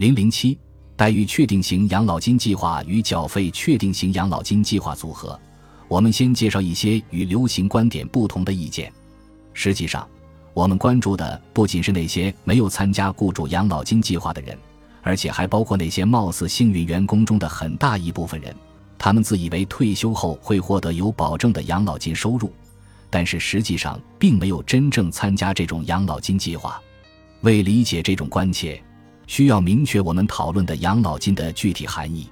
零零七待遇确定型养老金计划与缴费确定型养老金计划组合。我们先介绍一些与流行观点不同的意见。实际上，我们关注的不仅是那些没有参加雇主养老金计划的人，而且还包括那些貌似幸运员工中的很大一部分人。他们自以为退休后会获得有保证的养老金收入，但是实际上并没有真正参加这种养老金计划。为理解这种关切。需要明确我们讨论的养老金的具体含义。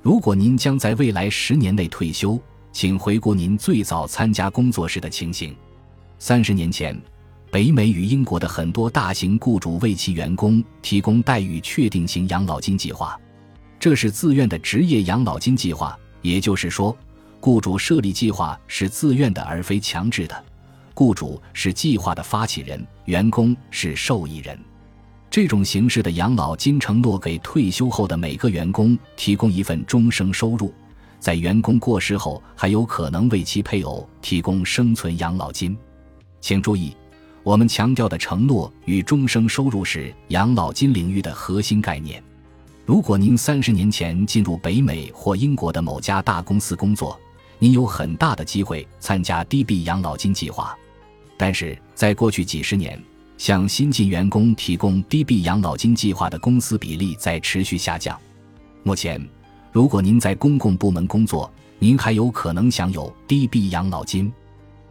如果您将在未来十年内退休，请回顾您最早参加工作时的情形。三十年前，北美与英国的很多大型雇主为其员工提供待遇确定型养老金计划，这是自愿的职业养老金计划。也就是说，雇主设立计划是自愿的，而非强制的。雇主是计划的发起人，员工是受益人。这种形式的养老金承诺给退休后的每个员工提供一份终生收入，在员工过世后还有可能为其配偶提供生存养老金。请注意，我们强调的承诺与终生收入是养老金领域的核心概念。如果您三十年前进入北美或英国的某家大公司工作，您有很大的机会参加 DB 养老金计划。但是在过去几十年，向新进员工提供 DB 养老金计划的公司比例在持续下降。目前，如果您在公共部门工作，您还有可能享有 DB 养老金；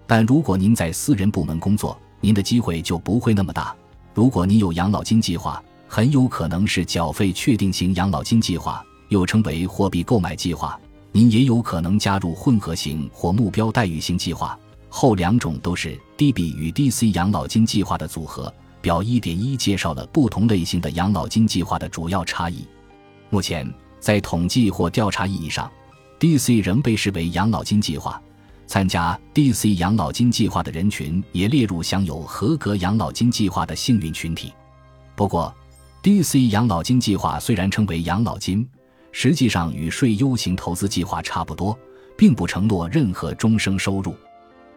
但如果您在私人部门工作，您的机会就不会那么大。如果您有养老金计划，很有可能是缴费确定型养老金计划，又称为货币购买计划。您也有可能加入混合型或目标待遇型计划。后两种都是 DB 与 DC 养老金计划的组合。表一点一介绍了不同类型的养老金计划的主要差异。目前，在统计或调查意义上，DC 仍被视为养老金计划。参加 DC 养老金计划的人群也列入享有合格养老金计划的幸运群体。不过，DC 养老金计划虽然称为养老金，实际上与税优型投资计划差不多，并不承诺任何终生收入。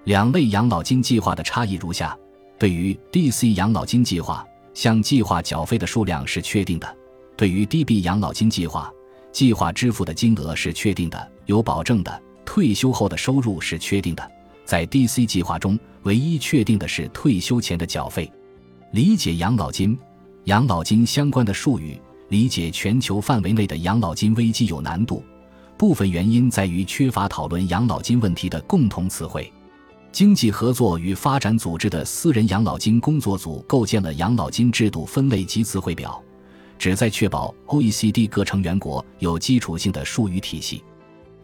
两类养老金计划的差异如下：对于 DC 养老金计划，向计划缴费的数量是确定的；对于 DB 养老金计划，计划支付的金额是确定的、有保证的，退休后的收入是确定的。在 DC 计划中，唯一确定的是退休前的缴费。理解养老金、养老金相关的术语，理解全球范围内的养老金危机有难度，部分原因在于缺乏讨论养老金问题的共同词汇。经济合作与发展组织的私人养老金工作组构建了养老金制度分类及词汇表，旨在确保 OECD 各成员国有基础性的术语体系。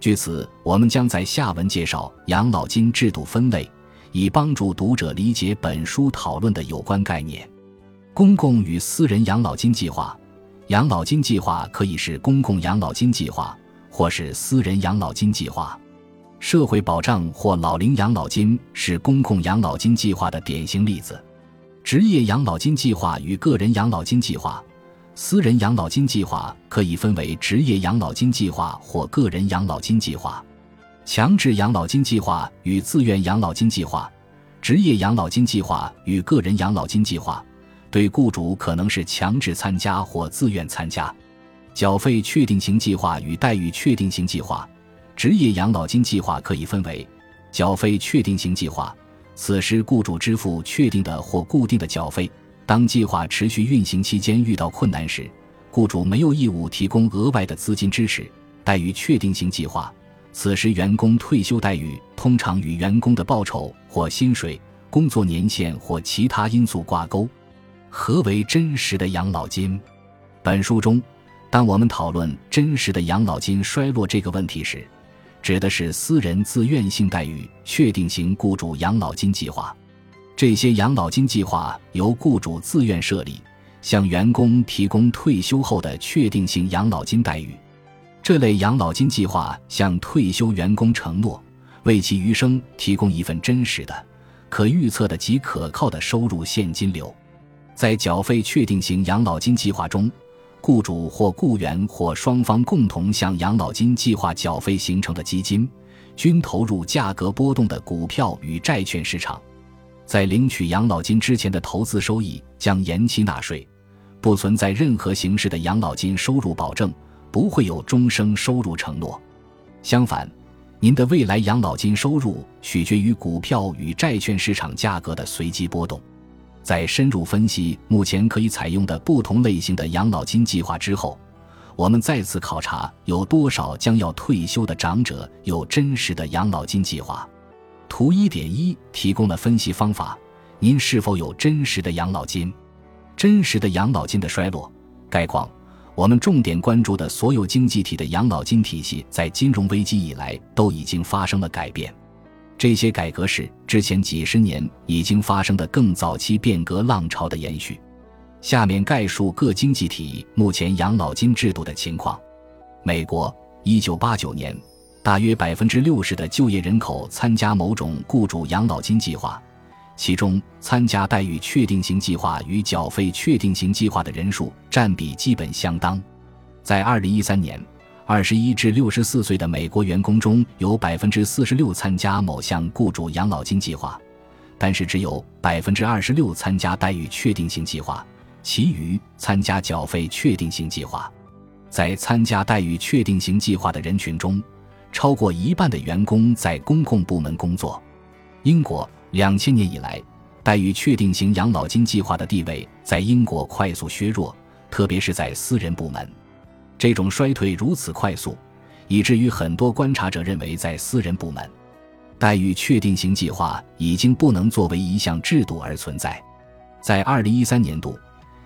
据此，我们将在下文介绍养老金制度分类，以帮助读者理解本书讨论的有关概念。公共与私人养老金计划，养老金计划可以是公共养老金计划，或是私人养老金计划。社会保障或老龄养老金是公共养老金计划的典型例子。职业养老金计划与个人养老金计划，私人养老金计划可以分为职业养老金计划或个人养老金计划。强制养老金计划与自愿养老金计划，职业养老金计划与个人养老金计划，对雇主可能是强制参加或自愿参加。缴费确定型计划与待遇确定型计划。职业养老金计划可以分为缴费确定型计划，此时雇主支付确定的或固定的缴费。当计划持续运行期间遇到困难时，雇主没有义务提供额外的资金支持。待遇确定型计划，此时员工退休待遇通常与员工的报酬或薪水、工作年限或其他因素挂钩。何为真实的养老金？本书中，当我们讨论真实的养老金衰落这个问题时，指的是私人自愿性待遇确定型雇主养老金计划，这些养老金计划由雇主自愿设立，向员工提供退休后的确定性养老金待遇。这类养老金计划向退休员工承诺，为其余生提供一份真实的、可预测的及可靠的收入现金流。在缴费确定型养老金计划中。雇主或雇员或双方共同向养老金计划缴费形成的基金，均投入价格波动的股票与债券市场。在领取养老金之前的投资收益将延期纳税，不存在任何形式的养老金收入保证，不会有终生收入承诺。相反，您的未来养老金收入取决于股票与债券市场价格的随机波动。在深入分析目前可以采用的不同类型的养老金计划之后，我们再次考察有多少将要退休的长者有真实的养老金计划。图一点一提供了分析方法：您是否有真实的养老金？真实的养老金的衰落概况，我们重点关注的所有经济体的养老金体系，在金融危机以来都已经发生了改变。这些改革是之前几十年已经发生的更早期变革浪潮的延续。下面概述各经济体目前养老金制度的情况。美国，一九八九年，大约百分之六十的就业人口参加某种雇主养老金计划。其中，参加待遇确定型计划与缴费确定型计划的人数占比基本相当。在二零一三年，二十一至六十四岁的美国员工中有百分之四十六参加某项雇主养老金计划，但是只有百分之二十六参加待遇确定型计划，其余参加缴费确定型计划。在参加待遇确定型计划的人群中，超过一半的员工在公共部门工作。英国。两千年以来，待遇确定型养老金计划的地位在英国快速削弱，特别是在私人部门。这种衰退如此快速，以至于很多观察者认为，在私人部门，待遇确定型计划已经不能作为一项制度而存在。在二零一三年度，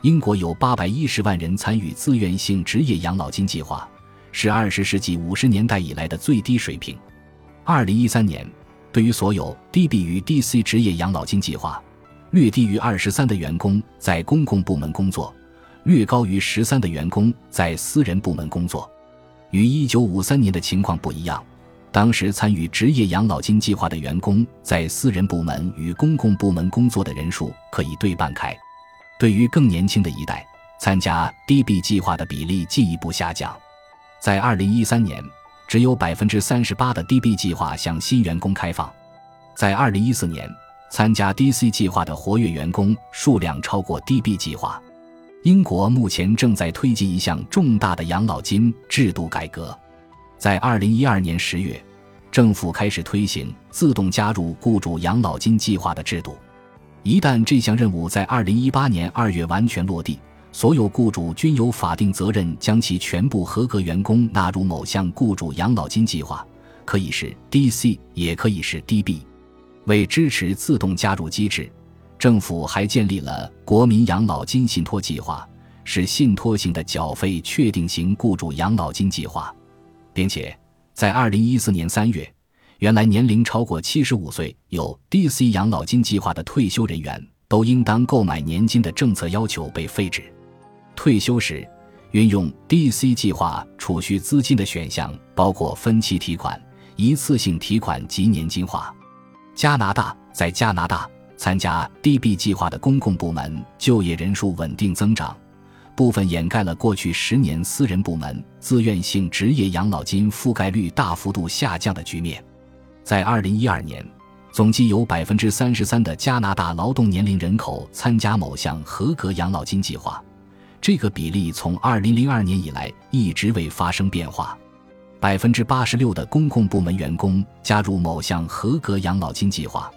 英国有八百一十万人参与自愿性职业养老金计划，是二十世纪五十年代以来的最低水平。二零一三年。对于所有 DB 与 DC 职业养老金计划，略低于二十三的员工在公共部门工作，略高于十三的员工在私人部门工作。与一九五三年的情况不一样，当时参与职业养老金计划的员工在私人部门与公共部门工作的人数可以对半开。对于更年轻的一代，参加 DB 计划的比例进一步下降，在二零一三年。只有百分之三十八的 DB 计划向新员工开放。在二零一四年，参加 DC 计划的活跃员工数量超过 DB 计划。英国目前正在推进一项重大的养老金制度改革。在二零一二年十月，政府开始推行自动加入雇主养老金计划的制度。一旦这项任务在二零一八年二月完全落地，所有雇主均有法定责任将其全部合格员工纳入某项雇主养老金计划，可以是 DC，也可以是 DB。为支持自动加入机制，政府还建立了国民养老金信托计划，是信托型的缴费确定型雇主养老金计划，并且在2014年3月，原来年龄超过75岁有 DC 养老金计划的退休人员都应当购买年金的政策要求被废止。退休时，运用 DC 计划储蓄资金的选项包括分期提款、一次性提款及年金化。加拿大在加拿大参加 DB 计划的公共部门就业人数稳定增长，部分掩盖了过去十年私人部门自愿性职业养老金覆盖率大幅度下降的局面。在2012年，总计有33%的加拿大劳动年龄人口参加某项合格养老金计划。这个比例从2002年以来一直未发生变化。百分之八十六的公共部门员工加入某项合格养老金计划，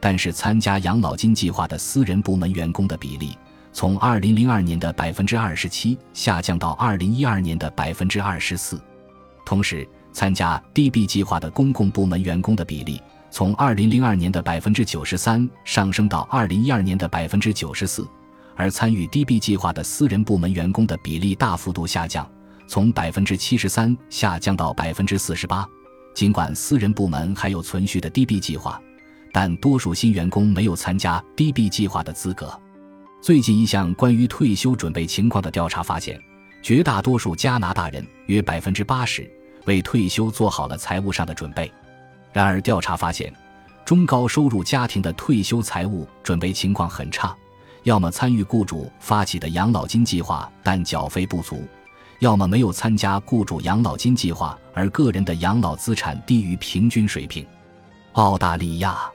但是参加养老金计划的私人部门员工的比例从2002年的百分之二十七下降到2012年的百分之二十四。同时，参加 DB 计划的公共部门员工的比例从2002年的百分之九十三上升到2012年的百分之九十四。而参与 DB 计划的私人部门员工的比例大幅度下降，从百分之七十三下降到百分之四十八。尽管私人部门还有存续的 DB 计划，但多数新员工没有参加 DB 计划的资格。最近一项关于退休准备情况的调查发现，绝大多数加拿大人约百分之八十为退休做好了财务上的准备。然而，调查发现，中高收入家庭的退休财务准备情况很差。要么参与雇主发起的养老金计划，但缴费不足；要么没有参加雇主养老金计划，而个人的养老资产低于平均水平。澳大利亚，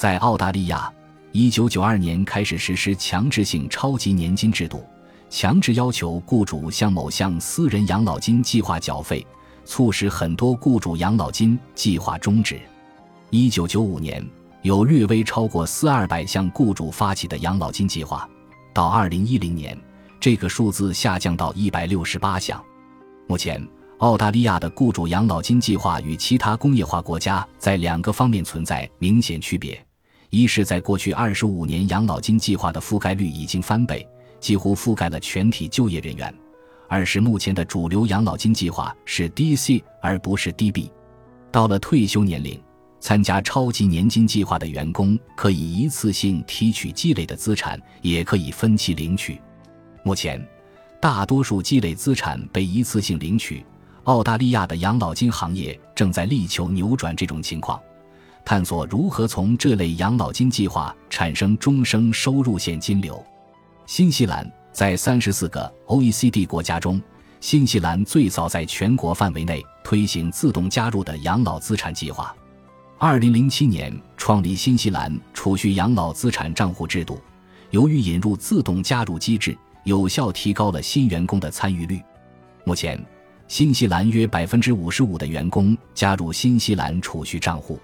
在澳大利亚，一九九二年开始实施强制性超级年金制度，强制要求雇主向某项私人养老金计划缴费，促使很多雇主养老金计划终止。一九九五年，有略微超过四二百项雇主发起的养老金计划，到二零一零年，这个数字下降到一百六十八项。目前，澳大利亚的雇主养老金计划与其他工业化国家在两个方面存在明显区别：一是，在过去二十五年，养老金计划的覆盖率已经翻倍。几乎覆盖了全体就业人员。二是目前的主流养老金计划是 DC 而不是 DB。到了退休年龄，参加超级年金计划的员工可以一次性提取积累的资产，也可以分期领取。目前，大多数积累资产被一次性领取。澳大利亚的养老金行业正在力求扭转这种情况，探索如何从这类养老金计划产生终生收入现金流。新西兰在三十四个 OECD 国家中，新西兰最早在全国范围内推行自动加入的养老资产计划。二零零七年创立新西兰储蓄养老资产账户制度，由于引入自动加入机制，有效提高了新员工的参与率。目前，新西兰约百分之五十五的员工加入新西兰储蓄账户。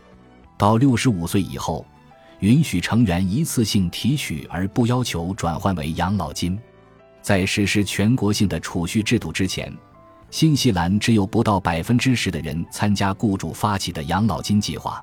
到六十五岁以后。允许成员一次性提取而不要求转换为养老金。在实施全国性的储蓄制度之前，新西兰只有不到百分之十的人参加雇主发起的养老金计划。